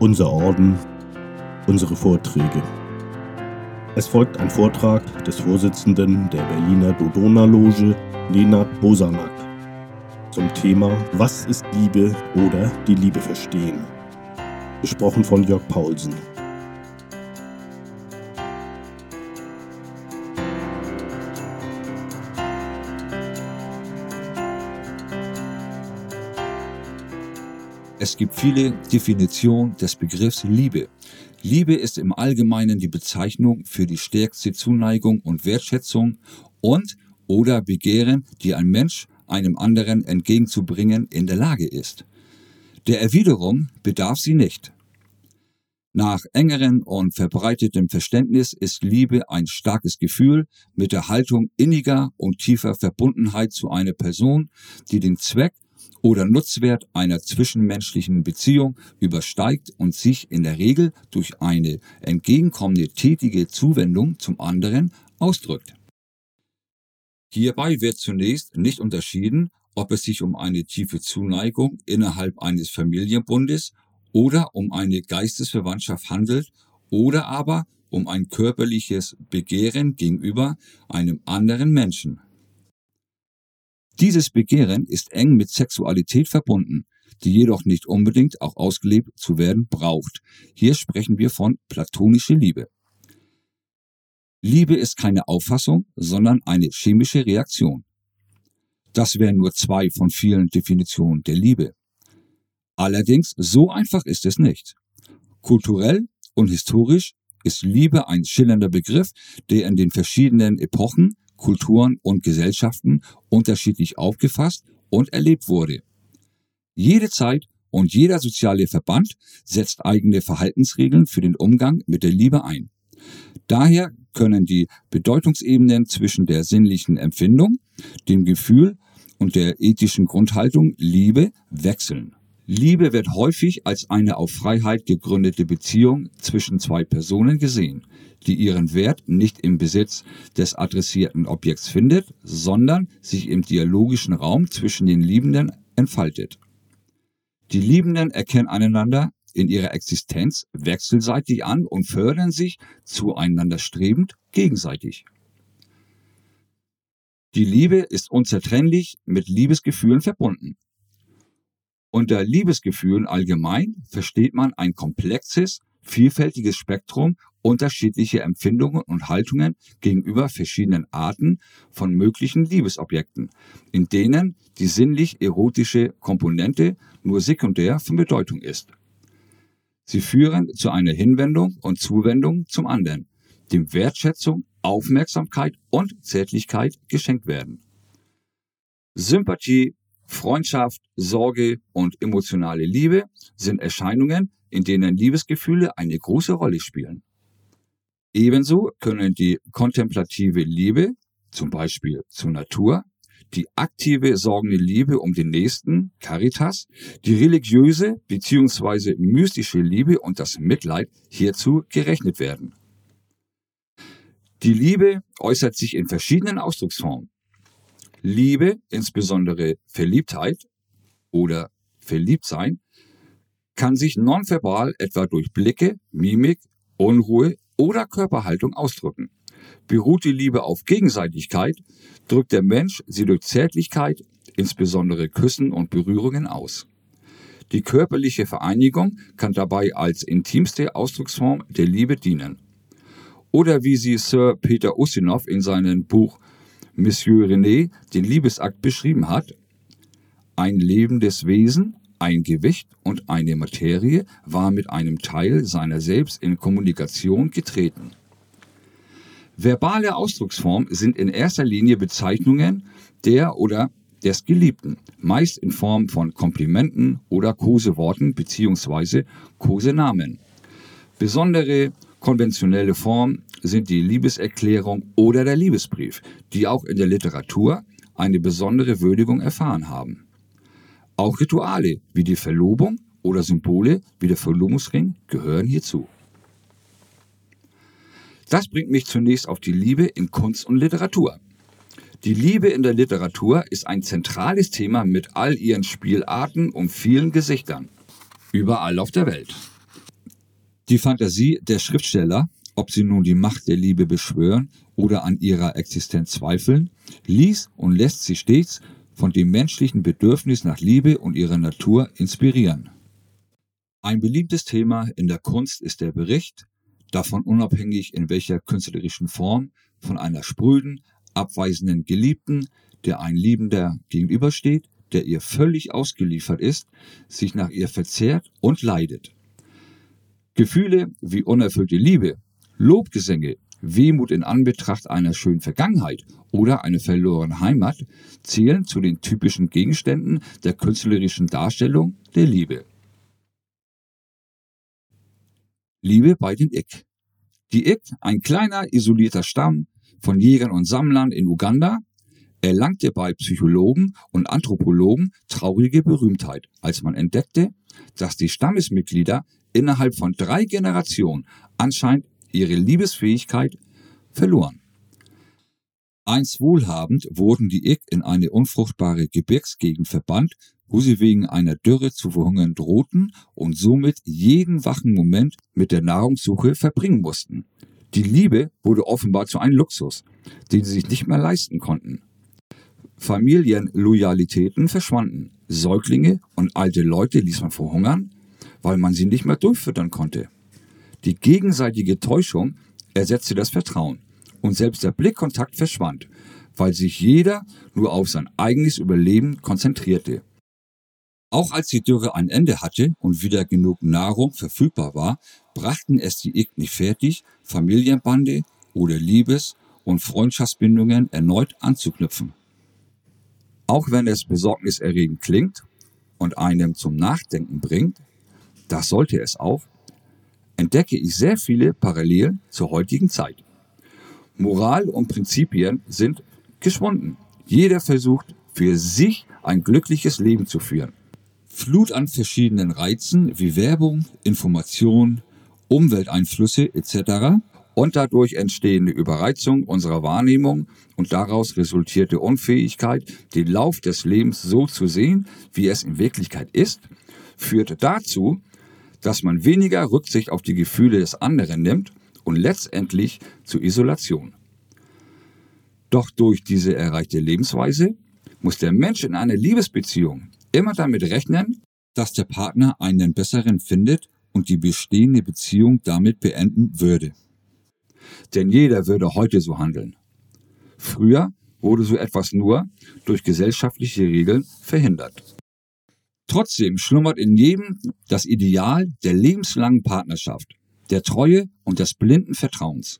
unser Orden, unsere Vorträge. Es folgt ein Vortrag des Vorsitzenden der Berliner Dodona-Loge, Lenard Bosanak, zum Thema Was ist Liebe oder die Liebe verstehen. Gesprochen von Jörg Paulsen. Es gibt viele Definitionen des Begriffs Liebe. Liebe ist im Allgemeinen die Bezeichnung für die stärkste Zuneigung und Wertschätzung und oder Begehren, die ein Mensch einem anderen entgegenzubringen in der Lage ist. Der Erwiderung bedarf sie nicht. Nach engerem und verbreitetem Verständnis ist Liebe ein starkes Gefühl mit der Haltung inniger und tiefer Verbundenheit zu einer Person, die den Zweck oder Nutzwert einer zwischenmenschlichen Beziehung übersteigt und sich in der Regel durch eine entgegenkommende tätige Zuwendung zum anderen ausdrückt. Hierbei wird zunächst nicht unterschieden, ob es sich um eine tiefe Zuneigung innerhalb eines Familienbundes oder um eine Geistesverwandtschaft handelt oder aber um ein körperliches Begehren gegenüber einem anderen Menschen. Dieses Begehren ist eng mit Sexualität verbunden, die jedoch nicht unbedingt auch ausgelebt zu werden braucht. Hier sprechen wir von platonischer Liebe. Liebe ist keine Auffassung, sondern eine chemische Reaktion. Das wären nur zwei von vielen Definitionen der Liebe. Allerdings, so einfach ist es nicht. Kulturell und historisch ist Liebe ein schillernder Begriff, der in den verschiedenen Epochen Kulturen und Gesellschaften unterschiedlich aufgefasst und erlebt wurde. Jede Zeit und jeder soziale Verband setzt eigene Verhaltensregeln für den Umgang mit der Liebe ein. Daher können die Bedeutungsebenen zwischen der sinnlichen Empfindung, dem Gefühl und der ethischen Grundhaltung Liebe wechseln. Liebe wird häufig als eine auf Freiheit gegründete Beziehung zwischen zwei Personen gesehen, die ihren Wert nicht im Besitz des adressierten Objekts findet, sondern sich im dialogischen Raum zwischen den Liebenden entfaltet. Die Liebenden erkennen einander in ihrer Existenz wechselseitig an und fördern sich zueinander strebend gegenseitig. Die Liebe ist unzertrennlich mit Liebesgefühlen verbunden. Unter Liebesgefühlen allgemein versteht man ein komplexes, vielfältiges Spektrum unterschiedlicher Empfindungen und Haltungen gegenüber verschiedenen Arten von möglichen Liebesobjekten, in denen die sinnlich-erotische Komponente nur sekundär von Bedeutung ist. Sie führen zu einer Hinwendung und Zuwendung zum anderen, dem Wertschätzung, Aufmerksamkeit und Zärtlichkeit geschenkt werden. Sympathie, Freundschaft, Sorge und emotionale Liebe sind Erscheinungen, in denen Liebesgefühle eine große Rolle spielen. Ebenso können die kontemplative Liebe, zum Beispiel zur Natur, die aktive sorgende Liebe um den Nächsten, Caritas, die religiöse bzw. mystische Liebe und das Mitleid hierzu gerechnet werden. Die Liebe äußert sich in verschiedenen Ausdrucksformen. Liebe, insbesondere Verliebtheit oder Verliebtsein, kann sich nonverbal etwa durch Blicke, Mimik, Unruhe oder Körperhaltung ausdrücken. Beruht die Liebe auf Gegenseitigkeit, drückt der Mensch sie durch Zärtlichkeit, insbesondere Küssen und Berührungen aus. Die körperliche Vereinigung kann dabei als intimste Ausdrucksform der Liebe dienen. Oder wie sie Sir Peter Ustinov in seinem Buch Monsieur René den Liebesakt beschrieben hat, ein lebendes Wesen, ein Gewicht und eine Materie war mit einem Teil seiner selbst in Kommunikation getreten. Verbale Ausdrucksformen sind in erster Linie Bezeichnungen der oder des Geliebten, meist in Form von Komplimenten oder Koseworten bzw. Kosenamen. Besondere konventionelle Formen sind die Liebeserklärung oder der Liebesbrief, die auch in der Literatur eine besondere Würdigung erfahren haben. Auch Rituale wie die Verlobung oder Symbole wie der Verlobungsring gehören hierzu. Das bringt mich zunächst auf die Liebe in Kunst und Literatur. Die Liebe in der Literatur ist ein zentrales Thema mit all ihren Spielarten und vielen Gesichtern. Überall auf der Welt. Die Fantasie der Schriftsteller, ob sie nun die Macht der Liebe beschwören oder an ihrer Existenz zweifeln, ließ und lässt sich stets von dem menschlichen Bedürfnis nach Liebe und ihrer Natur inspirieren. Ein beliebtes Thema in der Kunst ist der Bericht, davon unabhängig in welcher künstlerischen Form, von einer spröden, abweisenden Geliebten, der ein Liebender gegenübersteht, der ihr völlig ausgeliefert ist, sich nach ihr verzehrt und leidet. Gefühle wie unerfüllte Liebe, Lobgesänge, Wehmut in Anbetracht einer schönen Vergangenheit oder einer verlorenen Heimat zählen zu den typischen Gegenständen der künstlerischen Darstellung der Liebe. Liebe bei den Ik. Die Ik, ein kleiner isolierter Stamm von Jägern und Sammlern in Uganda, erlangte bei Psychologen und Anthropologen traurige Berühmtheit, als man entdeckte, dass die Stammesmitglieder innerhalb von drei Generationen anscheinend ihre Liebesfähigkeit verloren. Einst wohlhabend wurden die Ik in eine unfruchtbare Gebirgsgegend verbannt, wo sie wegen einer Dürre zu verhungern drohten und somit jeden wachen Moment mit der Nahrungssuche verbringen mussten. Die Liebe wurde offenbar zu einem Luxus, den sie sich nicht mehr leisten konnten. Familienloyalitäten verschwanden. Säuglinge und alte Leute ließ man verhungern, weil man sie nicht mehr durchfüttern konnte. Die gegenseitige Täuschung ersetzte das Vertrauen und selbst der Blickkontakt verschwand, weil sich jeder nur auf sein eigenes Überleben konzentrierte. Auch als die Dürre ein Ende hatte und wieder genug Nahrung verfügbar war, brachten es die nicht fertig, Familienbande oder Liebes- und Freundschaftsbindungen erneut anzuknüpfen. Auch wenn es besorgniserregend klingt und einem zum Nachdenken bringt, das sollte es auch, entdecke ich sehr viele Parallelen zur heutigen Zeit. Moral und Prinzipien sind geschwunden. Jeder versucht, für sich ein glückliches Leben zu führen. Flut an verschiedenen Reizen wie Werbung, Information, Umwelteinflüsse etc. und dadurch entstehende Überreizung unserer Wahrnehmung und daraus resultierte Unfähigkeit, den Lauf des Lebens so zu sehen, wie es in Wirklichkeit ist, führt dazu, dass man weniger Rücksicht auf die Gefühle des anderen nimmt und letztendlich zu Isolation. Doch durch diese erreichte Lebensweise muss der Mensch in einer Liebesbeziehung immer damit rechnen, dass der Partner einen besseren findet und die bestehende Beziehung damit beenden würde. Denn jeder würde heute so handeln. Früher wurde so etwas nur durch gesellschaftliche Regeln verhindert. Trotzdem schlummert in jedem das Ideal der lebenslangen Partnerschaft, der Treue und des blinden Vertrauens.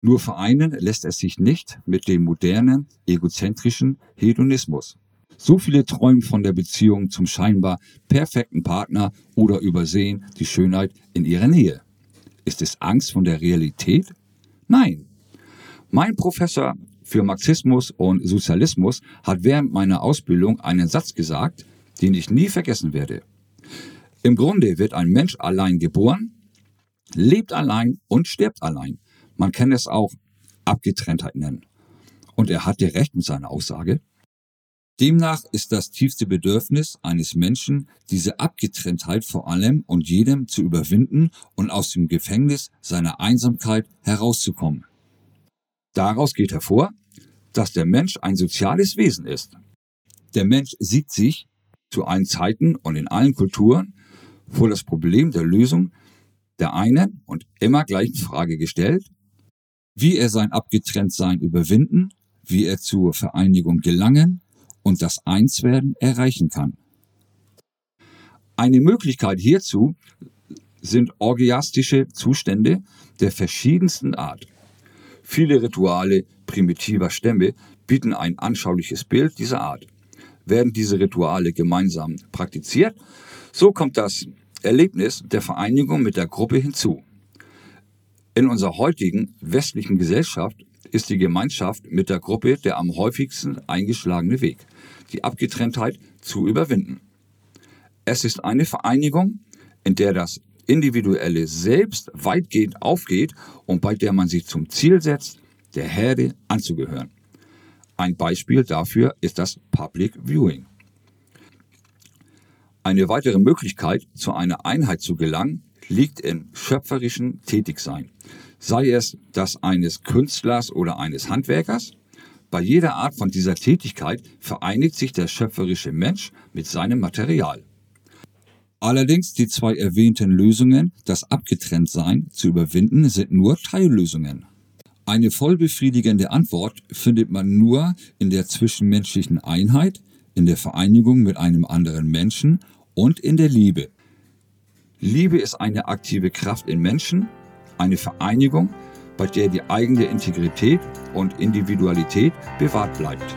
Nur vereinen lässt es sich nicht mit dem modernen, egozentrischen Hedonismus. So viele träumen von der Beziehung zum scheinbar perfekten Partner oder übersehen die Schönheit in ihrer Nähe. Ist es Angst von der Realität? Nein. Mein Professor für Marxismus und Sozialismus hat während meiner Ausbildung einen Satz gesagt, den ich nie vergessen werde. Im Grunde wird ein Mensch allein geboren, lebt allein und stirbt allein. Man kann es auch Abgetrenntheit nennen. Und er hatte recht mit seiner Aussage. Demnach ist das tiefste Bedürfnis eines Menschen, diese Abgetrenntheit vor allem und jedem zu überwinden und aus dem Gefängnis seiner Einsamkeit herauszukommen. Daraus geht hervor, dass der Mensch ein soziales Wesen ist. Der Mensch sieht sich zu allen Zeiten und in allen Kulturen vor das Problem der Lösung der einen und immer gleichen Frage gestellt, wie er sein Abgetrenntsein überwinden, wie er zur Vereinigung gelangen und das Einswerden erreichen kann. Eine Möglichkeit hierzu sind orgiastische Zustände der verschiedensten Art. Viele Rituale primitiver Stämme bieten ein anschauliches Bild dieser Art. Werden diese Rituale gemeinsam praktiziert, so kommt das Erlebnis der Vereinigung mit der Gruppe hinzu. In unserer heutigen westlichen Gesellschaft ist die Gemeinschaft mit der Gruppe der am häufigsten eingeschlagene Weg, die Abgetrenntheit zu überwinden. Es ist eine Vereinigung, in der das individuelle Selbst weitgehend aufgeht und bei der man sich zum Ziel setzt, der Herde anzugehören. Ein Beispiel dafür ist das Public Viewing. Eine weitere Möglichkeit, zu einer Einheit zu gelangen, liegt in schöpferischen Tätigsein, sei es das eines Künstlers oder eines Handwerkers. Bei jeder Art von dieser Tätigkeit vereinigt sich der schöpferische Mensch mit seinem Material. Allerdings die zwei erwähnten Lösungen, das Abgetrenntsein zu überwinden, sind nur Teillösungen. Eine vollbefriedigende Antwort findet man nur in der zwischenmenschlichen Einheit, in der Vereinigung mit einem anderen Menschen und in der Liebe. Liebe ist eine aktive Kraft in Menschen, eine Vereinigung, bei der die eigene Integrität und Individualität bewahrt bleibt.